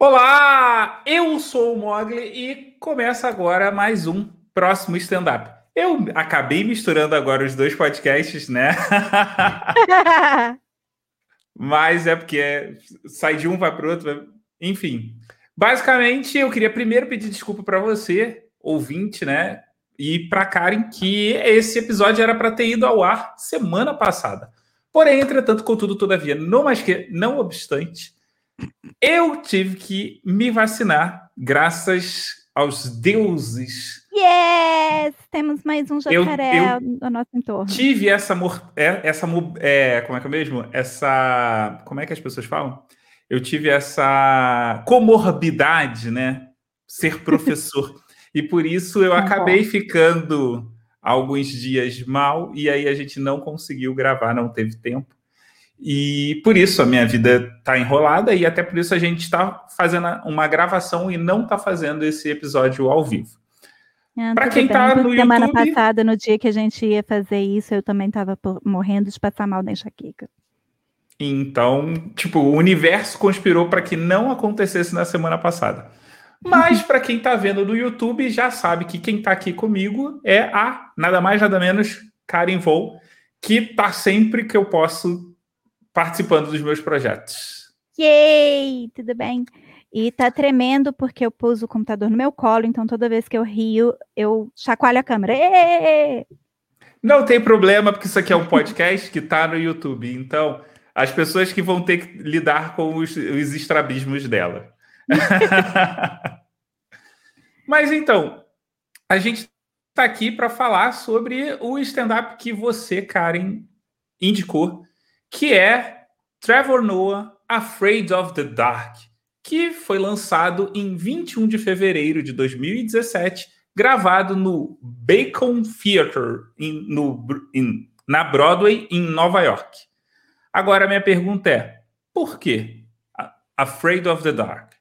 Olá, eu sou o Mogli e começa agora mais um próximo stand-up. Eu acabei misturando agora os dois podcasts, né? Mas é porque sai de um vai para o outro, enfim. Basicamente, eu queria primeiro pedir desculpa para você, ouvinte, né? E para Karen, que esse episódio era para ter ido ao ar semana passada. Porém, entretanto, contudo, todavia, não mais que, não obstante, eu tive que me vacinar graças aos deuses. Yes! Temos mais um jacaré eu, eu no nosso entorno. Tive essa é, essa é, como é que é mesmo? Essa como é que as pessoas falam? Eu tive essa comorbidade, né? Ser professor. e por isso eu acabei ficando alguns dias mal e aí a gente não conseguiu gravar, não teve tempo. E por isso a minha vida está enrolada e até por isso a gente está fazendo uma gravação e não está fazendo esse episódio ao vivo. Ah, Para quem está no semana YouTube... Semana passada, no dia que a gente ia fazer isso, eu também estava morrendo de passar mal da enxaqueca. Então, tipo, o universo conspirou para que não acontecesse na semana passada. Mas para quem está vendo no YouTube, já sabe que quem está aqui comigo é a nada mais nada menos Karen Vou, que está sempre que eu posso participando dos meus projetos. Yay! Tudo bem? E tá tremendo porque eu pus o computador no meu colo, então toda vez que eu rio, eu chacoalho a câmera. Êêê! Não tem problema, porque isso aqui é um podcast que tá no YouTube. Então, as pessoas que vão ter que lidar com os, os estrabismos dela. Mas então, a gente está aqui para falar sobre o stand-up que você, Karen, indicou que é Trevor Noah Afraid of the Dark, que foi lançado em 21 de fevereiro de 2017, gravado no Bacon Theatre em, no, em, na Broadway, em Nova York. Agora, minha pergunta é: por que Afraid of the Dark?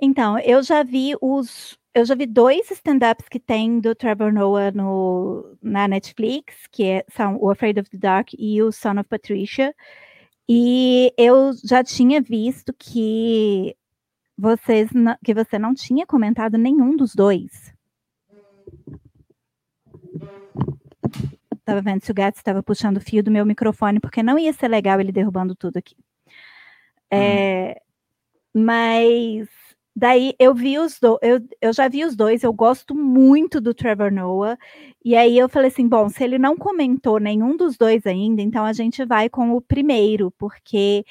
Então, eu já vi os eu já vi dois stand-ups que tem do Trevor Noah no, na Netflix, que é, são o Afraid of the Dark e o Son of Patricia. E eu já tinha visto que vocês que você não tinha comentado nenhum dos dois. Tava vendo se o gato estava puxando o fio do meu microfone, porque não ia ser legal ele derrubando tudo aqui. É, hum. Mas Daí eu vi os dois, eu, eu já vi os dois, eu gosto muito do Trevor Noah. E aí eu falei assim: bom, se ele não comentou nenhum dos dois ainda, então a gente vai com o primeiro, porque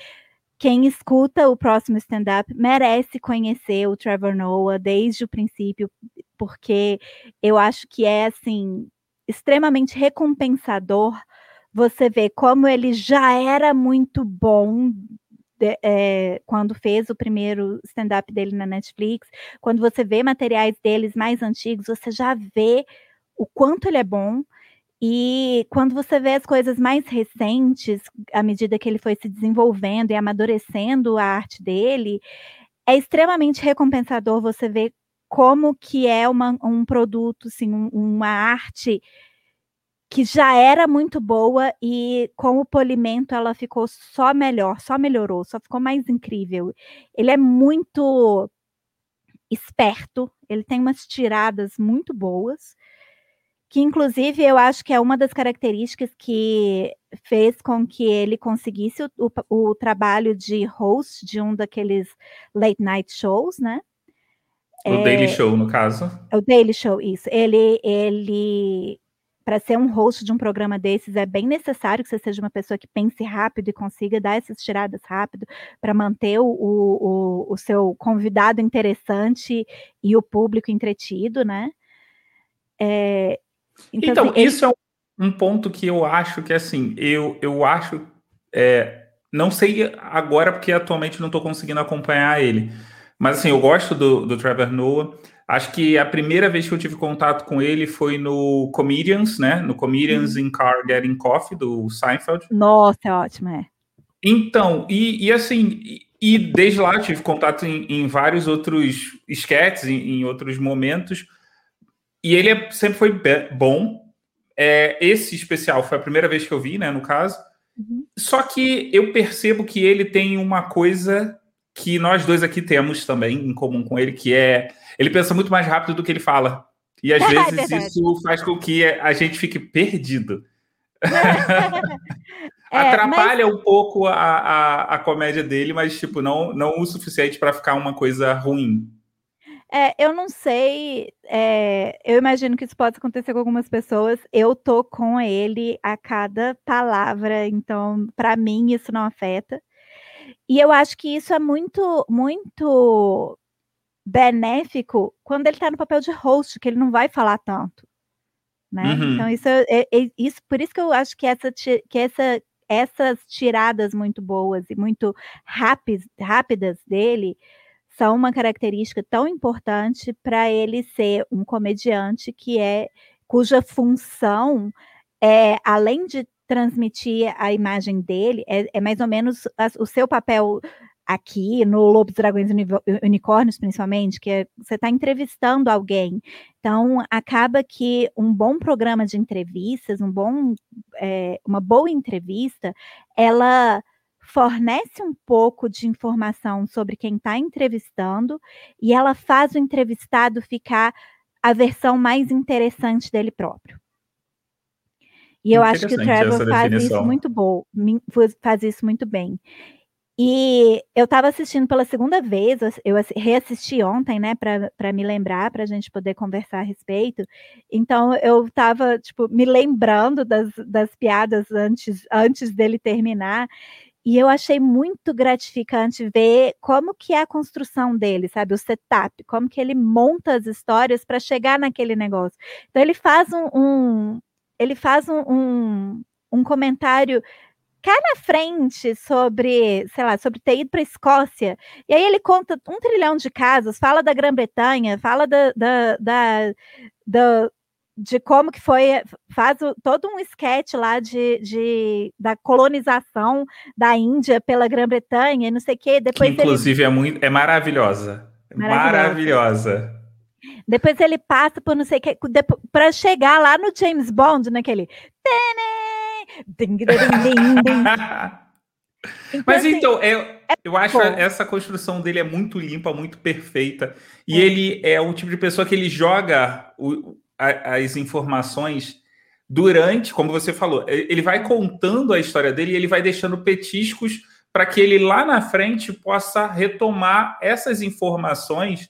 quem escuta o próximo stand-up merece conhecer o Trevor Noah desde o princípio, porque eu acho que é assim extremamente recompensador você ver como ele já era muito bom de, é, quando fez o primeiro stand-up dele na Netflix, quando você vê materiais deles mais antigos, você já vê o quanto ele é bom. E quando você vê as coisas mais recentes, à medida que ele foi se desenvolvendo e amadurecendo a arte dele, é extremamente recompensador você ver como que é uma, um produto, assim, um, uma arte que já era muito boa e com o polimento ela ficou só melhor, só melhorou, só ficou mais incrível. Ele é muito esperto, ele tem umas tiradas muito boas, que inclusive eu acho que é uma das características que fez com que ele conseguisse o, o, o trabalho de host de um daqueles late night shows, né? O é, Daily Show, no caso. O Daily Show, isso. Ele, ele para ser um host de um programa desses, é bem necessário que você seja uma pessoa que pense rápido e consiga dar essas tiradas rápido para manter o, o, o, seu convidado interessante e o público entretido, né? É, então, então assim, isso ele... é um ponto que eu acho que, assim, eu, eu acho. É, não sei agora, porque atualmente não estou conseguindo acompanhar ele. Mas, assim, eu gosto do, do Trevor Noah. Acho que a primeira vez que eu tive contato com ele foi no Comedians, né? No Comedians uhum. in Car Getting Coffee, do Seinfeld. Nossa, é ótimo, é. Então, e, e assim, e, e, desde lá tive contato em, em vários outros sketches, em, em, outros momentos, e ele é, sempre foi bom. É, esse especial foi a primeira vez que eu vi, né, no caso. Uhum. Só que eu percebo que ele tem uma coisa que nós dois aqui temos também em comum com ele, que é ele pensa muito mais rápido do que ele fala. E às é vezes é isso faz com que a gente fique perdido. É, Atrapalha mas... um pouco a, a, a, comédia dele, mas tipo, não, não o suficiente para ficar uma coisa ruim. É, eu não sei. É, eu imagino que isso pode acontecer com algumas pessoas. Eu tô com ele a cada palavra, então, para mim, isso não afeta. E eu acho que isso é muito, muito benéfico quando ele está no papel de host, que ele não vai falar tanto. Né? Uhum. Então, isso, é, é, é, isso, por isso que eu acho que, essa, que essa, essas tiradas muito boas e muito rápidas, rápidas dele são uma característica tão importante para ele ser um comediante que é cuja função é além de transmitir a imagem dele, é, é mais ou menos a, o seu papel aqui no Lobos, Dragões e Unicórnios, principalmente, que é, você está entrevistando alguém. Então, acaba que um bom programa de entrevistas, um bom, é, uma boa entrevista, ela fornece um pouco de informação sobre quem está entrevistando e ela faz o entrevistado ficar a versão mais interessante dele próprio. E eu acho que o Trevor faz isso muito bom, faz isso muito bem. E eu estava assistindo pela segunda vez, eu reassisti ontem, né, para me lembrar, para a gente poder conversar a respeito. Então eu estava, tipo, me lembrando das, das piadas antes, antes dele terminar. E eu achei muito gratificante ver como que é a construção dele, sabe? O setup, como que ele monta as histórias para chegar naquele negócio. Então ele faz um, um ele faz um, um, um comentário cá na frente sobre, sei lá, sobre ter ido para a Escócia. E aí ele conta um trilhão de casos, fala da Grã-Bretanha, fala da, da, da, da de como que foi, faz todo um esquete lá de, de, da colonização da Índia pela Grã-Bretanha e não sei o quê. Depois que, inclusive, ele... é, muito, é maravilhosa. maravilhosa. maravilhosa. Depois ele passa por não sei o que, para chegar lá no James Bond, naquele. então, Mas assim, então, é, é eu acho bom. essa construção dele é muito limpa, muito perfeita. E é. ele é o tipo de pessoa que ele joga o, as informações durante, como você falou, ele vai contando a história dele e ele vai deixando petiscos para que ele lá na frente possa retomar essas informações.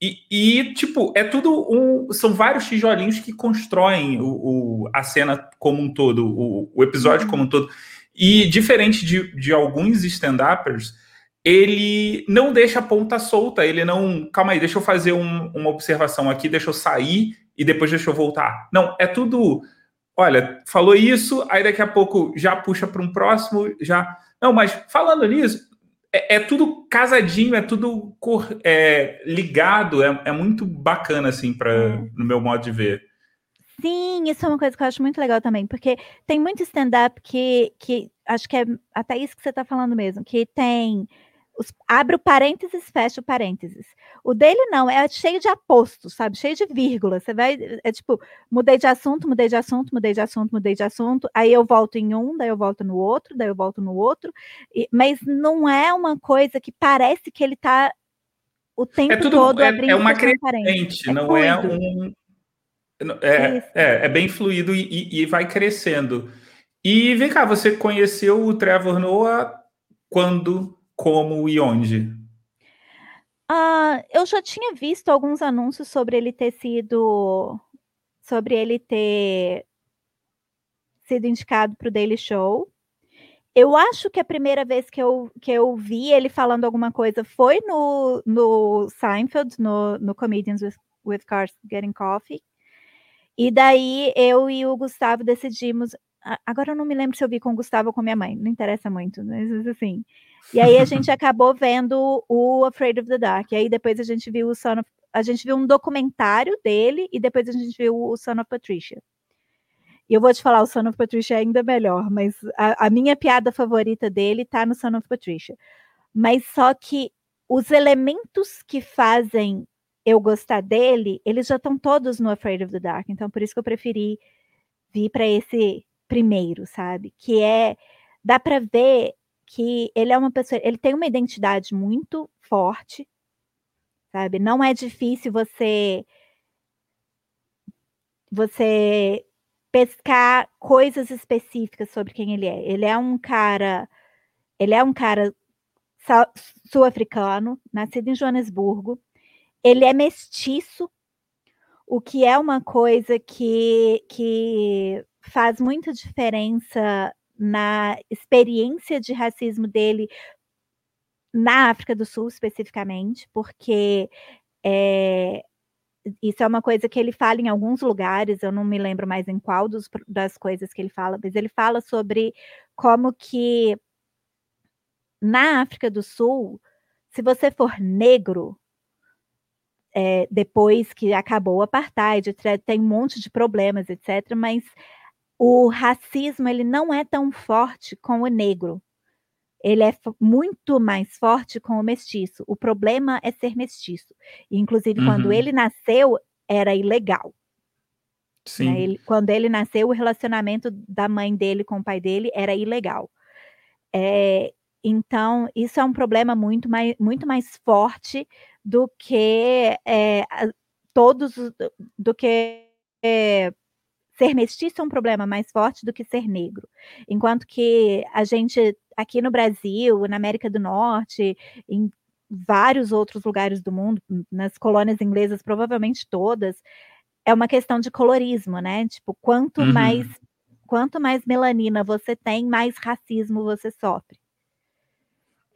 E, e, tipo, é tudo um. São vários tijolinhos que constroem o, o a cena como um todo, o, o episódio uhum. como um todo. E diferente de, de alguns stand-uppers, ele não deixa a ponta solta, ele não. Calma aí, deixa eu fazer um, uma observação aqui, deixa eu sair e depois deixa eu voltar. Não, é tudo. Olha, falou isso, aí daqui a pouco já puxa para um próximo, já. Não, mas falando nisso, é, é tudo casadinho, é tudo cor, é, ligado, é, é, muito bacana, assim, pra, é. no meu modo de ver. Sim, isso é uma coisa que eu acho muito legal também, porque tem muito stand-up que, que acho que é até isso que você está falando mesmo, que tem os, abre o parênteses, fecha o parênteses. O dele não, é cheio de apostos, sabe? Cheio de vírgula. Você vai, é tipo, mudei de assunto, mudei de assunto, mudei de assunto, mudei de assunto. Aí eu volto em um, daí eu volto no outro, daí eu volto no outro. E, mas não é uma coisa que parece que ele tá o tempo é tudo, todo é, abrindo é uma crescente, é não é um. É, é, é, bem fluido e, e, vai crescendo. E vem cá, você conheceu o Trevor Noah quando como e onde? Ah, eu já tinha visto alguns anúncios sobre ele ter sido sobre ele ter sido indicado para o Daily Show. Eu acho que a primeira vez que eu, que eu vi ele falando alguma coisa foi no, no Seinfeld, no, no Comedians with, with Cars Getting Coffee. E daí eu e o Gustavo decidimos. Agora eu não me lembro se eu vi com o Gustavo ou com minha mãe, não interessa muito, mas assim. E aí a gente acabou vendo o Afraid of the Dark. E aí depois a gente viu o Son of, a gente viu um documentário dele e depois a gente viu o Son of Patricia. E eu vou te falar, o Son of Patricia é ainda melhor, mas a, a minha piada favorita dele tá no Son of Patricia. Mas só que os elementos que fazem eu gostar dele, eles já estão todos no Afraid of the Dark. Então, por isso que eu preferi vir para esse primeiro, sabe? Que é dá para ver que ele é uma pessoa, ele tem uma identidade muito forte, sabe? Não é difícil você você pescar coisas específicas sobre quem ele é. Ele é um cara, ele é um cara sul-africano, nascido em Joanesburgo. Ele é mestiço, o que é uma coisa que, que faz muita diferença na experiência de racismo dele na África do Sul, especificamente, porque é, isso é uma coisa que ele fala em alguns lugares, eu não me lembro mais em qual dos, das coisas que ele fala, mas ele fala sobre como que na África do Sul, se você for negro, é, depois que acabou o apartheid, tem um monte de problemas, etc., mas o racismo ele não é tão forte com o negro. Ele é muito mais forte com o mestiço. O problema é ser mestiço. Inclusive, uhum. quando ele nasceu, era ilegal. Né? Sim. Né? Ele, quando ele nasceu, o relacionamento da mãe dele com o pai dele era ilegal. É, então, isso é um problema muito mais, muito mais forte do que é, todos do que é, ser mestiço é um problema mais forte do que ser negro. Enquanto que a gente aqui no Brasil, na América do Norte, em vários outros lugares do mundo, nas colônias inglesas, provavelmente todas, é uma questão de colorismo, né? Tipo, quanto uhum. mais quanto mais melanina você tem, mais racismo você sofre.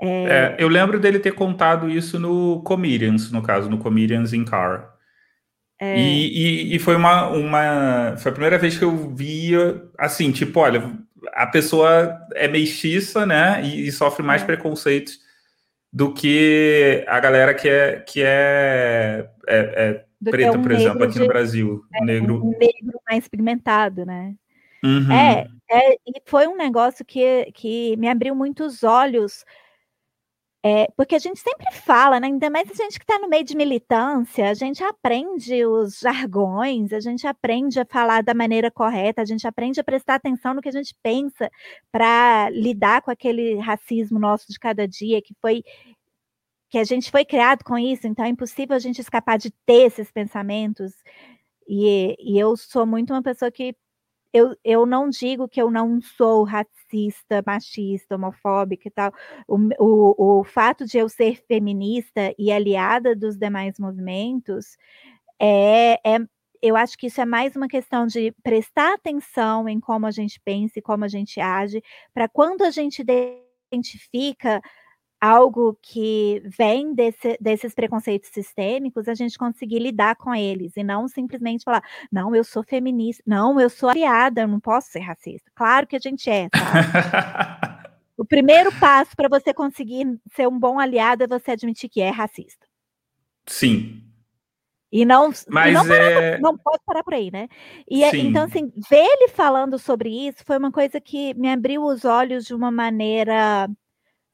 É... É, eu lembro dele ter contado isso no Comedians, no caso, no Comedians in Car. É... E, e, e, foi uma, uma. Foi a primeira vez que eu via assim, tipo, olha, a pessoa é mestiça, né? E, e sofre mais é. preconceitos do que a galera que é, que é, é, é preta, um por exemplo, aqui de, no Brasil. É, negro. Um negro mais pigmentado, né? Uhum. É, é, e foi um negócio que, que me abriu muitos olhos é, porque a gente sempre fala, né, ainda mais a gente que está no meio de militância, a gente aprende os jargões, a gente aprende a falar da maneira correta, a gente aprende a prestar atenção no que a gente pensa para lidar com aquele racismo nosso de cada dia, que foi que a gente foi criado com isso, então é impossível a gente escapar de ter esses pensamentos. E, e eu sou muito uma pessoa que eu, eu não digo que eu não sou racista, machista, homofóbica e tal. O, o, o fato de eu ser feminista e aliada dos demais movimentos é, é eu acho que isso é mais uma questão de prestar atenção em como a gente pensa e como a gente age, para quando a gente identifica algo que vem desse, desses preconceitos sistêmicos, a gente conseguir lidar com eles e não simplesmente falar, não, eu sou feminista, não, eu sou aliada, eu não posso ser racista. Claro que a gente é, tá? o primeiro passo para você conseguir ser um bom aliado é você admitir que é racista. Sim. E não, Mas não, é... não pode parar por aí, né? E é, então, assim, ver ele falando sobre isso foi uma coisa que me abriu os olhos de uma maneira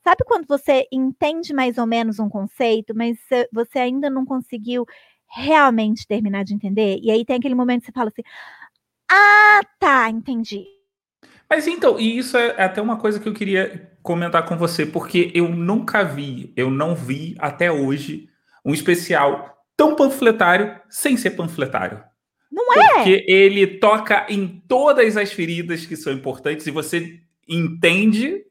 Sabe quando você entende mais ou menos um conceito, mas você ainda não conseguiu realmente terminar de entender? E aí tem aquele momento que você fala assim: Ah, tá, entendi. Mas então, e isso é até uma coisa que eu queria comentar com você, porque eu nunca vi, eu não vi até hoje um especial tão panfletário sem ser panfletário. Não é? Porque ele toca em todas as feridas que são importantes e você entende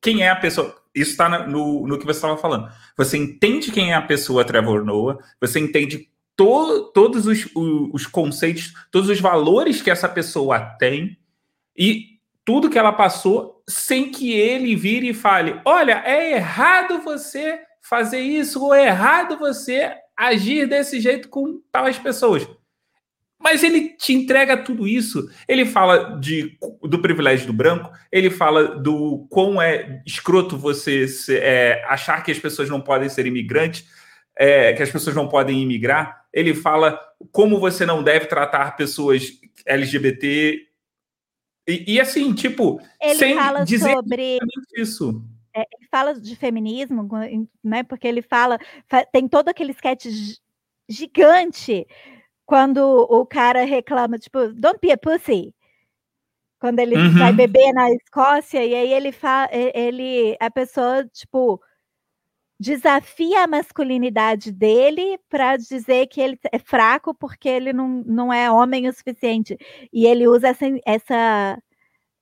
quem é a pessoa isso está no, no que você estava falando. Você entende quem é a pessoa Trevor Noah, você entende to, todos os, os, os conceitos, todos os valores que essa pessoa tem e tudo que ela passou sem que ele vire e fale: olha, é errado você fazer isso, ou é errado você agir desse jeito com tais pessoas. Mas ele te entrega tudo isso. Ele fala de, do privilégio do branco, ele fala do quão é escroto você se, é, achar que as pessoas não podem ser imigrantes, é, que as pessoas não podem imigrar. Ele fala como você não deve tratar pessoas LGBT. E, e assim, tipo, ele sem fala dizer sobre isso. É, ele fala de feminismo, né? Porque ele fala, tem todo aquele sketch gigante quando o cara reclama, tipo, don't be a pussy. quando ele uhum. vai beber na Escócia, e aí ele fala, ele, a pessoa, tipo, desafia a masculinidade dele para dizer que ele é fraco porque ele não, não é homem o suficiente. E ele usa essa, essa,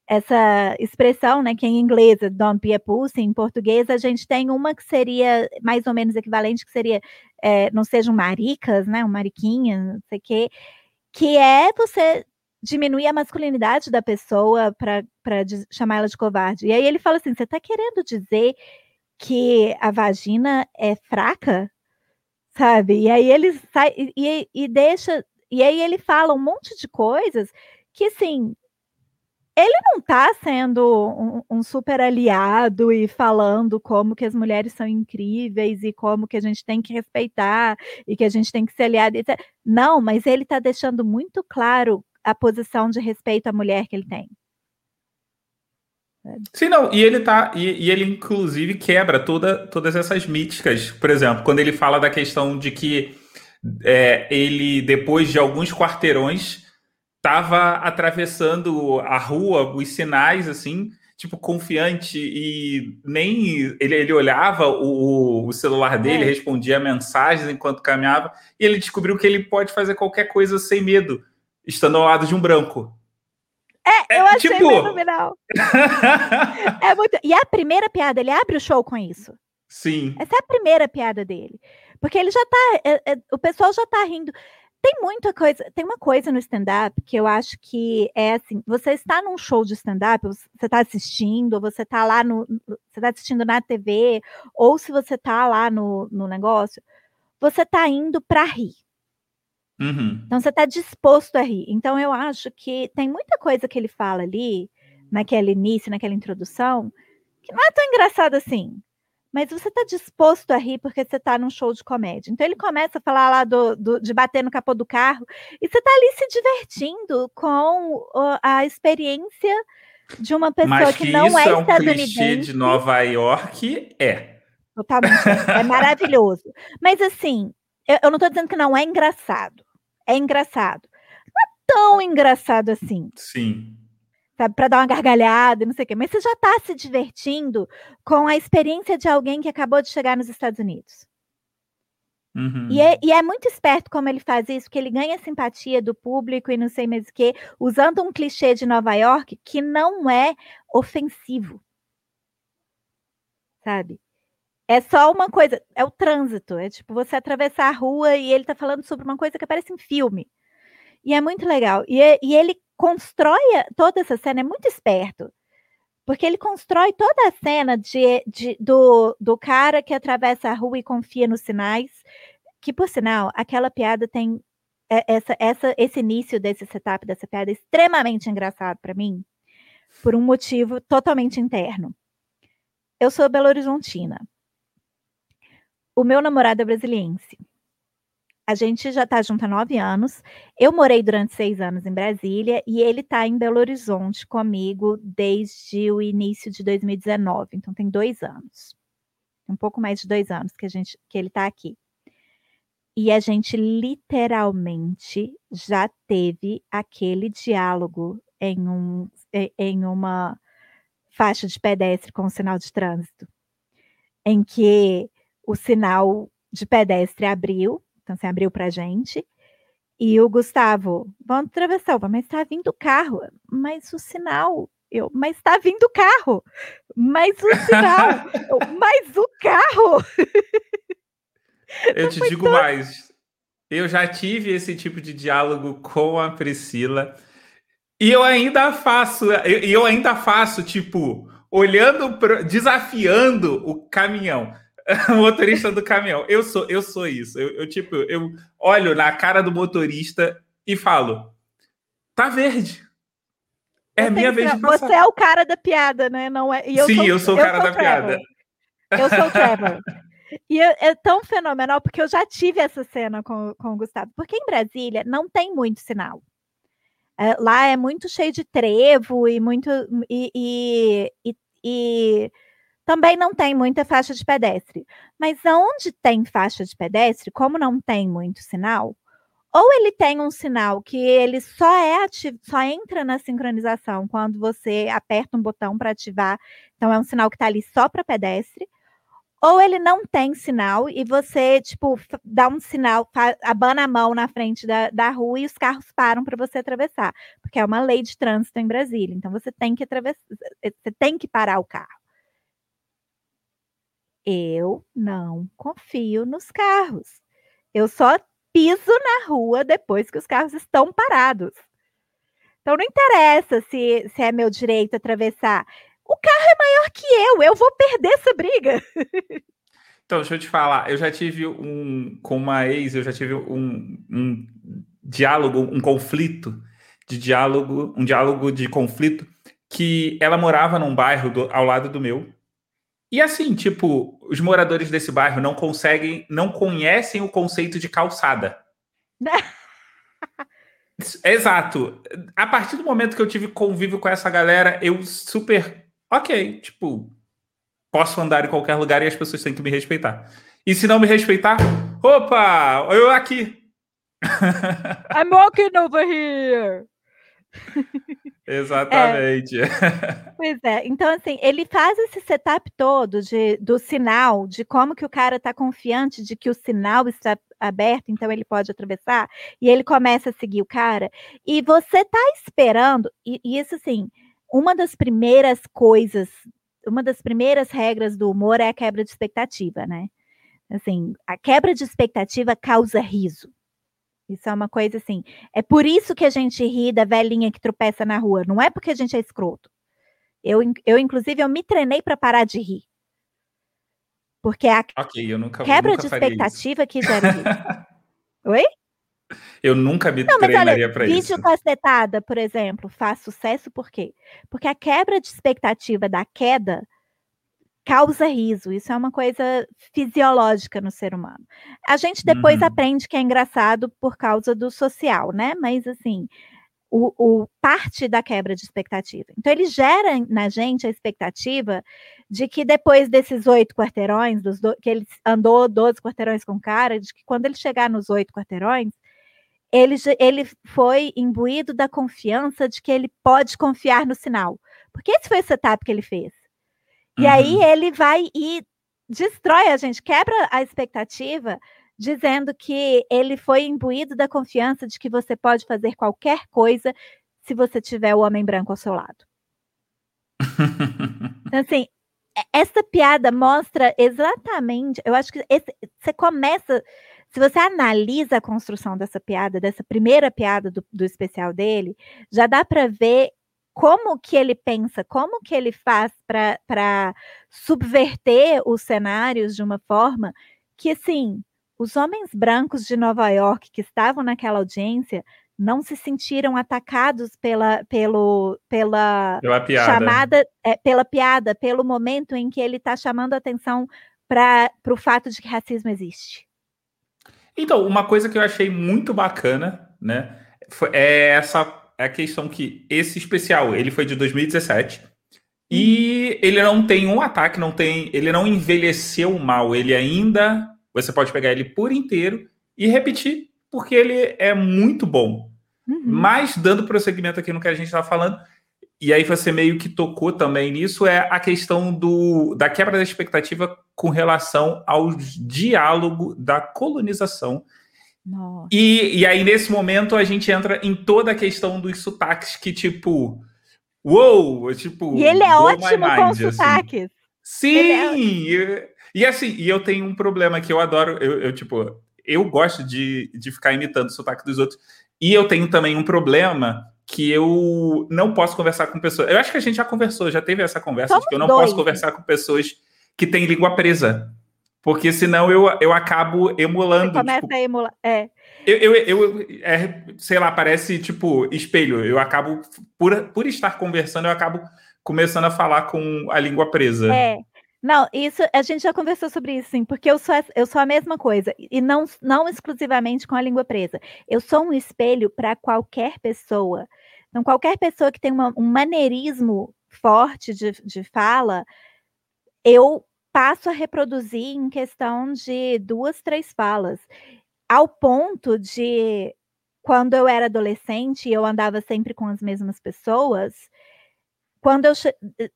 essa expressão, né, que em inglês é don't be a pussy, em português a gente tem uma que seria mais ou menos equivalente, que seria é, não sejam maricas, né, um mariquinha, não sei o quê, que é você diminuir a masculinidade da pessoa para chamar ela de covarde. E aí ele fala assim: você está querendo dizer que a vagina é fraca? Sabe? E aí ele sai e, e deixa. E aí ele fala um monte de coisas que, assim, ele não está sendo um, um, super aliado e falando como que as mulheres são incríveis e como que a gente tem que respeitar e que a gente tem que ser aliado. Não, mas ele está deixando muito claro a posição de respeito à mulher que ele tem. Sim, não, e ele tá. E, e, ele, inclusive, quebra toda, todas essas míticas. Por exemplo, quando ele fala da questão de que é, ele, depois de alguns quarteirões, estava atravessando a rua, os sinais, assim, tipo, confiante, e nem ele, ele olhava o, o celular dele, é. respondia mensagens enquanto caminhava, e ele descobriu que ele pode fazer qualquer coisa sem medo estando ao lado de um branco. É, é eu achei tipo... fenomenal. é muito... E a primeira piada, ele abre o show com isso. Sim. Essa é a primeira piada dele. Porque ele já tá. É, é, o pessoal já tá rindo. Tem muita coisa, tem uma coisa no stand-up que eu acho que é assim: você está num show de stand-up, você está assistindo, ou você está lá no. Você está assistindo na TV, ou se você está lá no, no negócio, você está indo para rir. Uhum. Então você está disposto a rir. Então eu acho que tem muita coisa que ele fala ali, naquele início, naquela introdução, que não é tão engraçado assim. Mas você está disposto a rir porque você está num show de comédia. Então ele começa a falar lá do, do, de bater no capô do carro e você está ali se divertindo com a experiência de uma pessoa Mas que, que não isso é, é um clichê de Nova York, é. Totalmente. É maravilhoso. Mas assim, eu, eu não estou dizendo que não é engraçado é engraçado. Não é tão engraçado assim. Sim. Para dar uma gargalhada, não sei o quê. Mas você já está se divertindo com a experiência de alguém que acabou de chegar nos Estados Unidos. Uhum. E, é, e, é, muito esperto como ele faz isso, que ele ganha a simpatia do público e não sei mais o que, usando um clichê de Nova York que não é ofensivo. Sabe? É só uma coisa, é o trânsito, é tipo você atravessar a rua e ele tá falando sobre uma coisa que aparece em filme. E é muito legal. E, é, e ele constrói toda essa cena, é muito esperto. Porque ele constrói toda a cena de, de, do, do cara que atravessa a rua e confia nos sinais. Que, por sinal, aquela piada tem. É, essa, essa, esse início desse setup dessa piada é extremamente engraçado para mim, por um motivo totalmente interno. Eu sou Belo Horizontina. O meu namorado é brasiliense. A gente já está junto há nove anos. Eu morei durante seis anos em Brasília e ele está em Belo Horizonte comigo desde o início de 2019. Então tem dois anos, um pouco mais de dois anos que a gente que ele está aqui. E a gente literalmente já teve aquele diálogo em, um, em uma faixa de pedestre com um sinal de trânsito, em que o sinal de pedestre abriu, então você abriu para gente. E o Gustavo, vamos atravessar, mas está vindo o carro, mas o sinal, eu, mas está vindo o carro, mas o sinal, eu, mas o carro. Eu te digo todo... mais, eu já tive esse tipo de diálogo com a Priscila e eu ainda faço, eu, eu ainda faço tipo olhando, pro, desafiando o caminhão. motorista do caminhão. Eu sou, eu sou isso. Eu, eu, tipo, eu olho na cara do motorista e falo: tá verde. É a minha vez de passar. Você é o cara da piada, né? Não é? Eu Sim, sou, eu sou o cara da piada. Eu sou o Trevor. E é, é, tão fenomenal, porque eu já tive essa cena com, com o Gustavo. Porque em Brasília não tem muito sinal. É, lá é muito cheio de trevo e muito. e, e, e, e também não tem muita faixa de pedestre. Mas onde tem faixa de pedestre, como não tem muito sinal, ou ele tem um sinal que ele só é ativo, só entra na sincronização quando você aperta um botão para ativar. Então é um sinal que está ali só para pedestre. Ou ele não tem sinal e você, tipo, dá um sinal, abana a mão na frente da, da rua e os carros param para você atravessar. Porque é uma lei de trânsito em Brasília. Então você tem que atravessar, você tem que parar o carro. Eu não confio nos carros. Eu só piso na rua depois que os carros estão parados. Então não interessa se, se é meu direito atravessar. O carro é maior que eu, eu vou perder essa briga. Então, deixa eu te falar, eu já tive um, com uma ex, eu já tive um, um diálogo, um conflito de diálogo, um diálogo de conflito, que ela morava num bairro do, ao lado do meu, e assim, tipo, os moradores desse bairro não conseguem, não conhecem o conceito de calçada. Exato. A partir do momento que eu tive convívio com essa galera, eu super. Ok, tipo, posso andar em qualquer lugar e as pessoas têm que me respeitar. E se não me respeitar, opa, eu aqui. I'm walking over here. Exatamente. É. Pois é. Então, assim, ele faz esse setup todo de, do sinal, de como que o cara está confiante de que o sinal está aberto, então ele pode atravessar, e ele começa a seguir o cara, e você está esperando, e, e isso assim, uma das primeiras coisas, uma das primeiras regras do humor é a quebra de expectativa, né? Assim, a quebra de expectativa causa riso. Isso é uma coisa assim. É por isso que a gente ri da velhinha que tropeça na rua. Não é porque a gente é escroto. Eu, eu inclusive, eu me treinei para parar de rir. Porque a okay, nunca, quebra nunca de expectativa que gera rir. Oi? Eu nunca me Não, treinaria para isso. Vídeo cacetada, por exemplo, faz sucesso por quê? Porque a quebra de expectativa da queda causa riso. Isso é uma coisa fisiológica no ser humano. A gente depois uhum. aprende que é engraçado por causa do social, né? Mas assim, o, o, parte da quebra de expectativa. Então, ele gera na gente a expectativa de que depois desses oito quarteirões, dos do, que ele andou 12 quarteirões com o cara, de que quando ele chegar nos oito quarteirões, ele, ele foi imbuído da confiança de que ele pode confiar no sinal. Porque esse foi o setup que ele fez. E uhum. aí ele vai e destrói a gente, quebra a expectativa, dizendo que ele foi imbuído da confiança de que você pode fazer qualquer coisa se você tiver o homem branco ao seu lado. então, assim, essa piada mostra exatamente. Eu acho que esse, você começa. Se você analisa a construção dessa piada, dessa primeira piada do, do especial dele, já dá para ver como que ele pensa, como que ele faz para subverter os cenários de uma forma que, assim, os homens brancos de Nova York que estavam naquela audiência não se sentiram atacados pela, pelo, pela, pela piada. chamada, é, pela piada, pelo momento em que ele está chamando atenção para o fato de que racismo existe. Então, uma coisa que eu achei muito bacana, né, foi, é essa é a questão que esse especial, ele foi de 2017 e uhum. ele não tem um ataque, não tem, ele não envelheceu mal, ele ainda, você pode pegar ele por inteiro e repetir, porque ele é muito bom. Uhum. Mas dando prosseguimento aqui no que a gente está falando, e aí você meio que tocou também nisso, é a questão do, da quebra da expectativa com relação ao diálogo da colonização e, e aí, nesse momento, a gente entra em toda a questão dos sotaques que, tipo, uou, tipo. E ele é ótimo mind, com assim. sotaques. Sim! É e assim, e eu tenho um problema que eu adoro, eu, eu, tipo, eu gosto de, de ficar imitando o sotaque dos outros. E eu tenho também um problema que eu não posso conversar com pessoas. Eu acho que a gente já conversou, já teve essa conversa Somos de que eu não dois. posso conversar com pessoas que têm língua presa. Porque senão eu, eu acabo emulando. Você começa tipo, a emular. É. Eu, eu, eu é, sei lá, parece tipo espelho. Eu acabo, por, por estar conversando, eu acabo começando a falar com a língua presa. É. Não, isso a gente já conversou sobre isso, sim, porque eu sou, eu sou a mesma coisa, e não, não exclusivamente com a língua presa. Eu sou um espelho para qualquer pessoa. Então, qualquer pessoa que tem uma, um maneirismo forte de, de fala, eu passo a reproduzir em questão de duas, três falas, ao ponto de quando eu era adolescente, eu andava sempre com as mesmas pessoas. Quando eu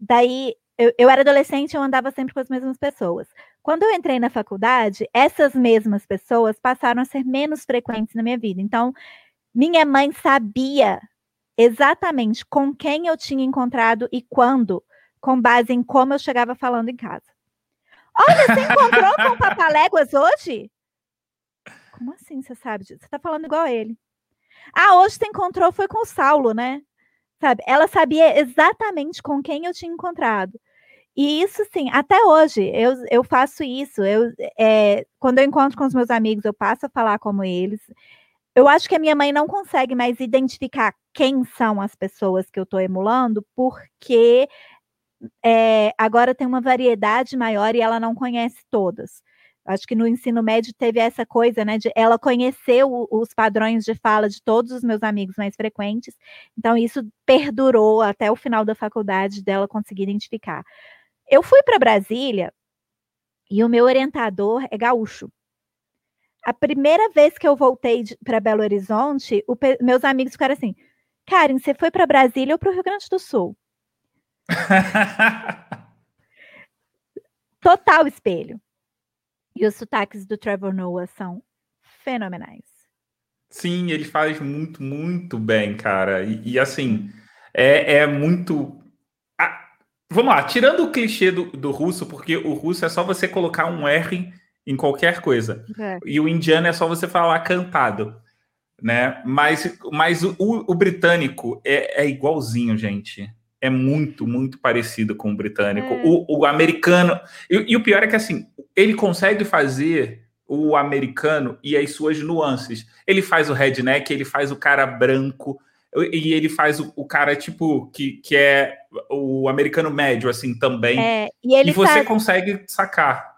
daí eu, eu era adolescente, eu andava sempre com as mesmas pessoas. Quando eu entrei na faculdade, essas mesmas pessoas passaram a ser menos frequentes na minha vida. Então, minha mãe sabia exatamente com quem eu tinha encontrado e quando, com base em como eu chegava falando em casa. Olha, você encontrou com o Papaléguas hoje? Como assim você sabe disso? Você tá falando igual a ele. Ah, hoje você encontrou foi com o Saulo, né? Sabe? Ela sabia exatamente com quem eu tinha encontrado. E isso, sim, até hoje eu, eu faço isso. Eu, é, quando eu encontro com os meus amigos, eu passo a falar como eles. Eu acho que a minha mãe não consegue mais identificar quem são as pessoas que eu estou emulando, porque é, agora tem uma variedade maior e ela não conhece todas. Acho que no ensino médio teve essa coisa, né, de ela conheceu os padrões de fala de todos os meus amigos mais frequentes, então isso perdurou até o final da faculdade dela conseguir identificar. Eu fui para Brasília e o meu orientador é gaúcho. A primeira vez que eu voltei para Belo Horizonte, meus amigos ficaram assim: Karen, você foi para Brasília ou para o Rio Grande do Sul? Total espelho. E os sotaques do Trevor Noah são fenomenais. Sim, ele faz muito, muito bem, cara. E, e assim, é, é muito. Ah, vamos lá, tirando o clichê do, do russo, porque o russo é só você colocar um R em qualquer coisa. É. E o indiano é só você falar cantado. Né? Mas, mas o, o britânico é, é igualzinho, gente é muito, muito parecido com o britânico. É. O, o, americano. E, e, o pior é que assim, ele consegue fazer o americano e as suas nuances. Ele faz o redneck, ele faz o cara branco, e ele faz o, o cara, tipo, que, que é o americano médio, assim, também. É, e, e você faz... consegue sacar.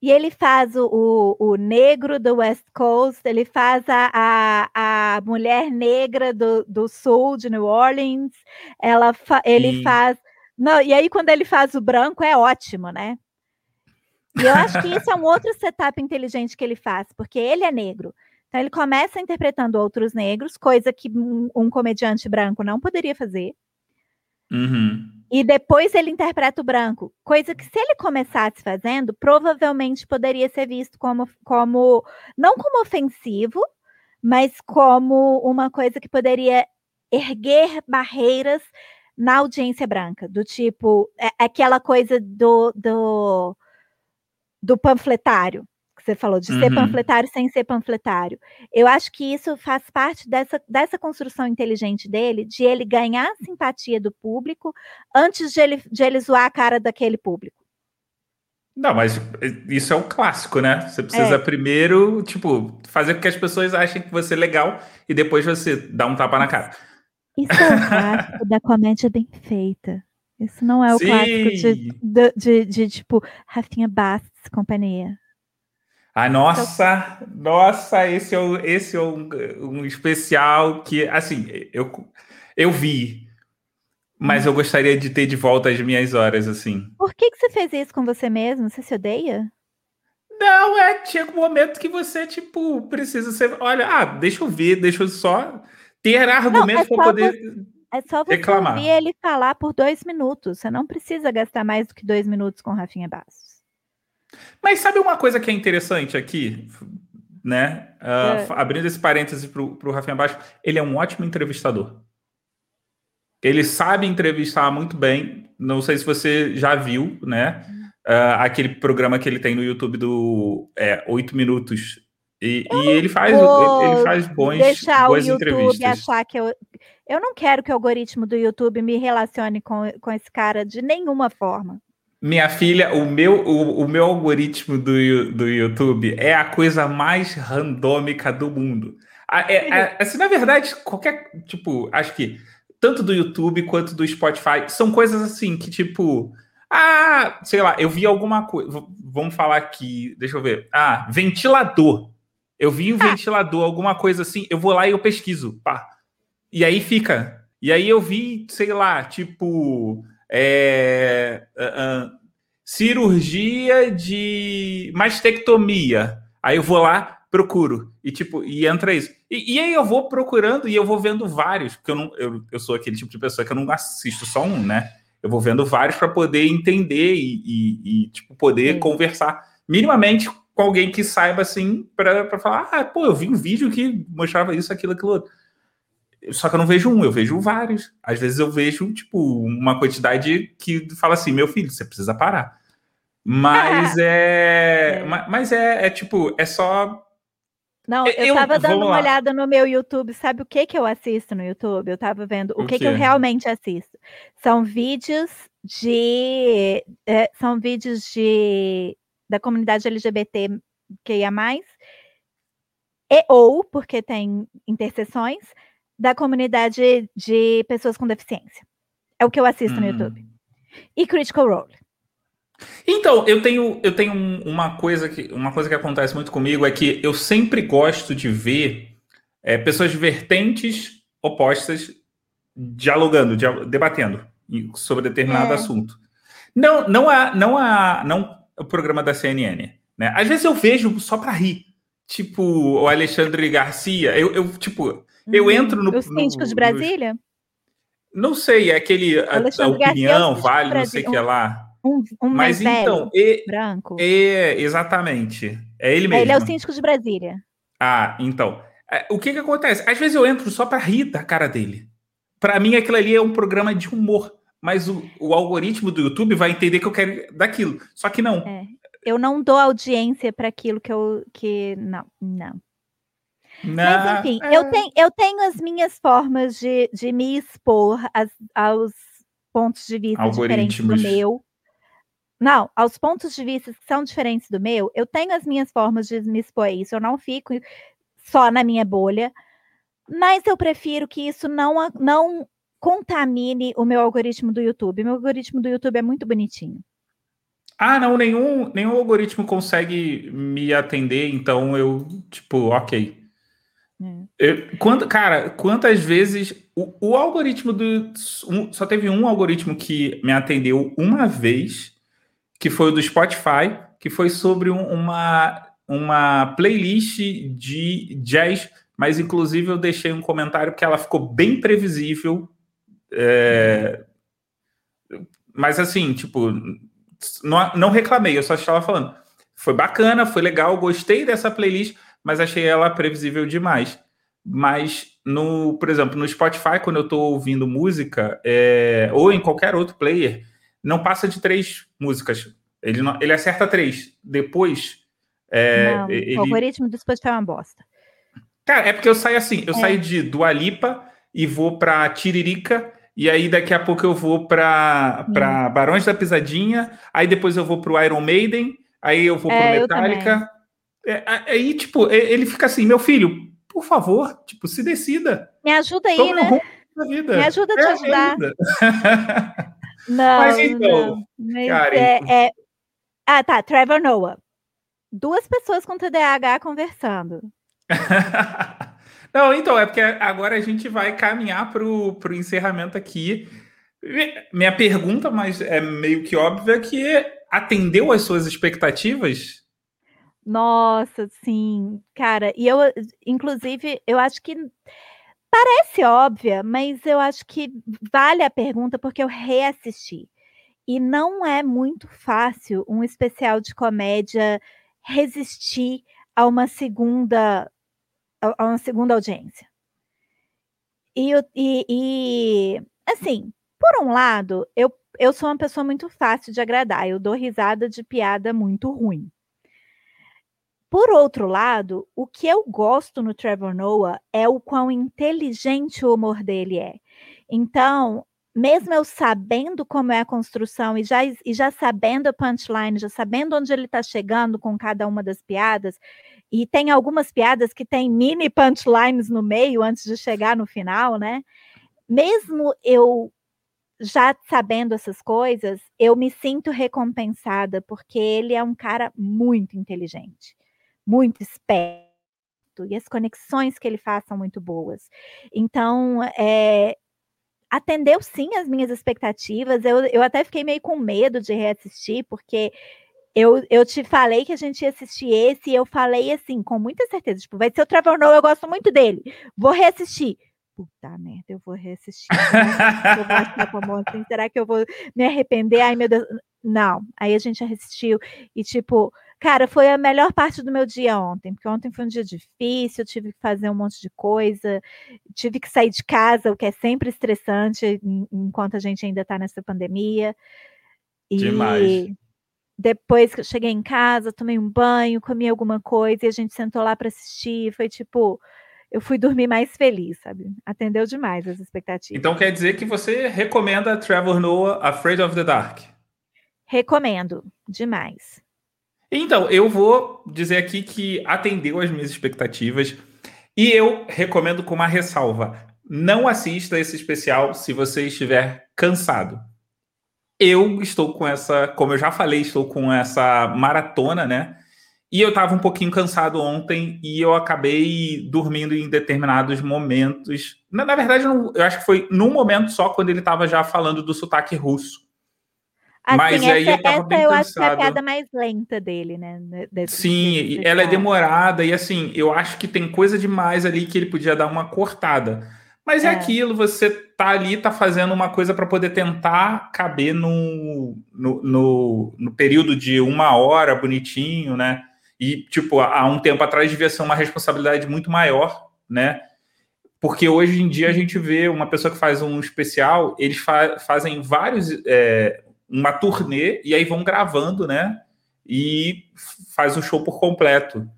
E ele faz o, o, o, negro do West Coast, ele faz a, a, a mulher negra do, do sul de New Orleans, ela fa, ele faz. Não, e aí, quando ele faz o branco, é ótimo, né? E eu acho que isso é um outro setup inteligente que ele faz, porque ele é negro. Então, ele começa interpretando outros negros, coisa que um, um comediante branco não poderia fazer. Uhum. E depois ele interpreta o branco, coisa que se ele começasse fazendo, provavelmente poderia ser visto como, como não como ofensivo, mas como uma coisa que poderia erguer barreiras na audiência branca, do tipo, é, aquela coisa do, do, do panfletário, você falou, de uhum. ser panfletário sem ser panfletário. Eu acho que isso faz parte dessa, dessa construção inteligente dele, de ele ganhar a simpatia do público antes de ele, de ele zoar a cara daquele público. Não, mas isso é um clássico, né? Você precisa é. primeiro, tipo, fazer com que as pessoas achem que você é legal e depois você dá um tapa na cara. Isso é o clássico da comédia bem feita. Isso não é o Sim. clássico de, de, de, de, tipo, Rafinha Bastos companhia. Ah, nossa, nossa, esse é, o, esse é um, um especial que, assim, eu, eu vi, mas eu gostaria de ter de volta as minhas horas, assim. Por que, que você fez isso com você mesmo? Você se odeia? Não, é, chega um momento que você, tipo, precisa ser, olha, ah, deixa eu ver, deixa eu só ter argumentos é para poder você, É só você reclamar. ouvir ele falar por dois minutos, você não precisa gastar mais do que dois minutos com Rafinha Bastos. Mas sabe uma coisa que é interessante aqui, né? Uh, é. Abrindo esse parêntese para o Rafinha Baixo, ele é um ótimo entrevistador. Ele sabe entrevistar muito bem. Não sei se você já viu, né? Uh, aquele programa que ele tem no YouTube do é, 8 Minutos. E, e ele faz ele faz bons, deixar boas o YouTube entrevistas. achar que eu, eu não quero que o algoritmo do YouTube me relacione com, com esse cara de nenhuma forma. Minha filha, o meu, o, o meu algoritmo do, do YouTube é a coisa mais randômica do mundo. É, é, assim, na verdade, qualquer. Tipo, acho que tanto do YouTube quanto do Spotify são coisas assim que, tipo. Ah, sei lá, eu vi alguma coisa. Vamos falar aqui, deixa eu ver. Ah, ventilador. Eu vi um ah. ventilador, alguma coisa assim. Eu vou lá e eu pesquiso. Pá. E aí fica. E aí eu vi, sei lá, tipo é, uh, uh, cirurgia de mastectomia. Aí eu vou lá, procuro. E tipo, e entra isso. E, e, aí eu vou procurando e eu vou vendo vários, porque eu não eu, eu sou aquele tipo de pessoa que eu não assisto só um, né? Eu vou vendo vários para poder entender e, e, e tipo, poder Sim. conversar minimamente com alguém que saiba assim, para falar: ah, pô, eu vi um vídeo que mostrava isso, aquilo, aquilo outro. Só que eu não vejo um, eu vejo vários. Às vezes eu vejo, tipo, uma quantidade que fala assim: meu filho, você precisa parar. Mas é, é. Mas é, é tipo, é só não, eu, eu tava dando uma olhada no meu YouTube. Sabe o que que eu assisto no YouTube? Eu tava vendo o, o que, que eu realmente assisto. São vídeos de. É, são vídeos de da comunidade LGBT que ia mais. E ou, porque tem interseções, da comunidade de pessoas com deficiência. É o que eu assisto hum. no YouTube. E Critical Role. Então, eu tenho, eu tenho uma coisa que uma coisa que acontece muito comigo é que eu sempre gosto de ver é, pessoas de vertentes opostas dialogando, debatendo sobre determinado é. assunto. Não, não há, não há, não o programa da CNN, né? Às vezes eu vejo só para rir, tipo o Alexandre Garcia. Eu, eu tipo, eu hum, entro no. O síndico de Brasília. No, não sei, é aquele a, a opinião é vale, não sei o que é lá. Um, um Mas então, e, branco. É, exatamente. É ele mesmo. Ele é o síndico de Brasília. Ah, então. É, o que que acontece? Às vezes eu entro só para rir da cara dele. Para mim, aquilo ali é um programa de humor. Mas o, o, algoritmo do YouTube vai entender que eu quero daquilo. Só que não. É. Eu não dou audiência para aquilo que eu. Que... Não, não. Mas, enfim, é... eu, tenho, eu tenho as minhas formas de, de me expor as, aos pontos de vista diferentes do meu. Não, aos pontos de vista que são diferentes do meu, eu tenho as minhas formas de me expor a isso. Eu não fico só na minha bolha, mas eu prefiro que isso não, não contamine o meu algoritmo do YouTube. Meu algoritmo do YouTube é muito bonitinho. Ah, não, nenhum, nenhum algoritmo consegue me atender, então eu, tipo, ok. É. Eu, quando, cara, quantas vezes o, o algoritmo do. Um, só teve um algoritmo que me atendeu uma vez que foi o do Spotify, que foi sobre um, uma, uma playlist de jazz, mas inclusive eu deixei um comentário que ela ficou bem previsível. É, mas assim, tipo, não, não reclamei, eu só estava falando. Foi bacana, foi legal, gostei dessa playlist, mas achei ela previsível demais. Mas, no, por exemplo, no Spotify, quando eu estou ouvindo música, é, ou em qualquer outro player, não passa de três músicas. Ele, não, ele acerta três. Depois. É, não, ele... O algoritmo do Spotify é uma bosta. Cara, é porque eu saio assim: eu é. saio de Dualipa e vou para Tiririca. E aí daqui a pouco eu vou para hum. Barões da Pisadinha. Aí depois eu vou para o Iron Maiden. Aí eu vou para é, Metallica. É, aí, tipo, ele fica assim: meu filho, por favor, tipo, se decida. Me ajuda aí, né? Me ajuda a te é, ajudar. Não, Mas então, não. Cara, é, é... Ah, tá. Trevor Noah. Duas pessoas com TDAH conversando. não, então, é porque agora a gente vai caminhar para o encerramento aqui. Minha pergunta, mas é meio que óbvia, que atendeu às suas expectativas? Nossa, sim, cara. E eu, inclusive, eu acho que Parece óbvia, mas eu acho que vale a pergunta porque eu reassisti. E não é muito fácil um especial de comédia resistir a uma segunda a uma segunda audiência. E, e, e assim, por um lado, eu, eu sou uma pessoa muito fácil de agradar, eu dou risada de piada muito ruim. Por outro lado, o que eu gosto no Trevor Noah é o quão inteligente o humor dele é. Então, mesmo eu sabendo como é a construção e já, e já sabendo a punchline, já sabendo onde ele está chegando com cada uma das piadas, e tem algumas piadas que tem mini punchlines no meio antes de chegar no final, né? Mesmo eu já sabendo essas coisas, eu me sinto recompensada porque ele é um cara muito inteligente muito esperto e as conexões que ele faz são muito boas. Então, é, atendeu sim as minhas expectativas. Eu, eu até fiquei meio com medo de reassistir, porque eu, eu te falei que a gente ia assistir esse, e eu falei assim, com muita certeza, tipo, vai ser o Trevor Noah, eu gosto muito dele, vou reassistir. Puta merda, eu vou reassistir. Será que eu vou me arrepender? Ai, meu Deus. Não, aí a gente assistiu e, tipo, cara, foi a melhor parte do meu dia ontem, porque ontem foi um dia difícil, eu tive que fazer um monte de coisa, tive que sair de casa, o que é sempre estressante enquanto a gente ainda tá nessa pandemia. E Demais. depois que eu cheguei em casa, tomei um banho, comi alguma coisa e a gente sentou lá para assistir. Foi tipo, eu fui dormir mais feliz, sabe? Atendeu demais as expectativas. Então quer dizer que você recomenda Trevor Noah Afraid of the Dark? Recomendo demais. Então, eu vou dizer aqui que atendeu as minhas expectativas e eu recomendo com uma ressalva. Não assista esse especial se você estiver cansado. Eu estou com essa, como eu já falei, estou com essa maratona, né? E eu estava um pouquinho cansado ontem e eu acabei dormindo em determinados momentos. Na, na verdade, eu acho que foi num momento só quando ele estava já falando do sotaque russo. Assim, Mas essa, aí eu tava essa eu cansado. acho que é a piada mais lenta dele, né? Desse, Sim, desse ela é demorada e assim, eu acho que tem coisa demais ali que ele podia dar uma cortada. Mas é, é aquilo, você tá ali, tá fazendo uma coisa para poder tentar caber no, no, no, no, período de uma hora bonitinho, né? E, tipo, há um tempo atrás devia ser uma responsabilidade muito maior, né? Porque hoje em dia a gente vê uma pessoa que faz um especial, eles fa fazem vários, é, uma turnê e aí vão gravando, né? E faz o show por completo.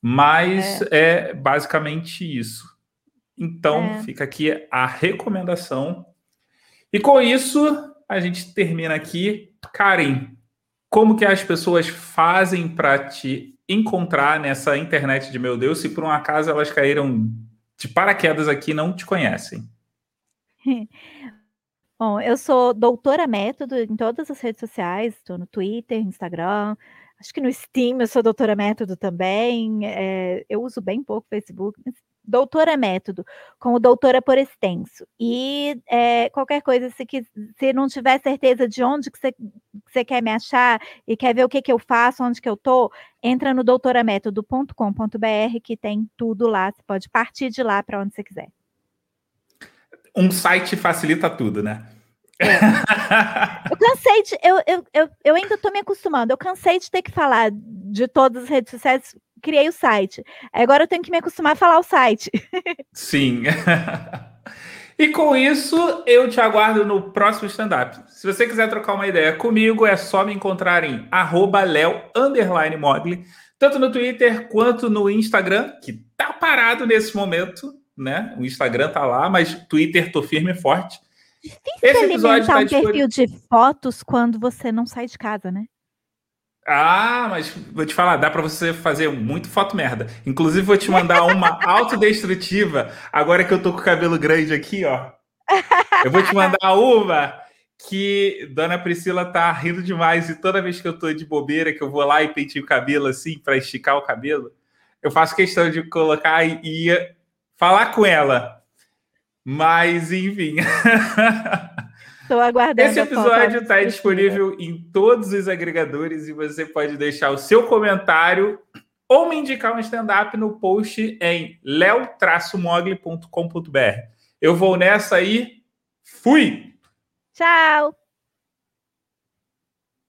Mas é, é basicamente isso. Então, é. fica aqui a recomendação. E com isso, a gente termina aqui. Karen, como que as pessoas fazem para te encontrar nessa internet de meu Deus, se por um acaso elas caíram de paraquedas aqui e não te conhecem? Bom, eu sou doutora método em todas as redes sociais, estou no Twitter, Instagram, acho que no Steam eu sou doutora método também, é, eu uso bem pouco Facebook, mas doutora método, como doutora por extenso. E é, qualquer coisa, se, se não tiver certeza de onde que você, quer me achar e quer ver o que, que eu faço, onde que eu tô, entra no doutoramétodo.com.br que tem tudo lá, você pode partir de lá para onde você quiser um site facilita tudo, né? É. Eu cansei de. Eu, eu, eu, eu ainda estou me acostumando. Eu cansei de ter que falar de todas as redes sociais. Criei o site. Agora eu tenho que me acostumar a falar o site. Sim. E com isso, eu te aguardo no próximo stand-up. Se você quiser trocar uma ideia comigo, é só me encontrar em leo_mogli, tanto no Twitter quanto no Instagram, que tá parado nesse momento né? O Instagram tá lá, mas Twitter tô firme e forte. Difícil Esse episódio tá um perfil de fotos quando você não sai de casa, né? Ah, mas vou te falar, dá para você fazer muito foto merda. Inclusive, vou te mandar uma autodestrutiva, agora que eu tô com o cabelo grande aqui, ó. Eu vou te mandar uma que Dona Priscila tá rindo demais e toda vez que eu tô de bobeira, que eu vou lá e penteio o cabelo assim, para esticar o cabelo, eu faço questão de colocar e, e falar com ela. Mas, enfim. Estou aguardando. Esse episódio está disponível em todos os agregadores e você pode deixar o seu comentário ou me indicar um stand-up no post em leo-mogli.com.br. Eu vou nessa aí. Fui! Tchau!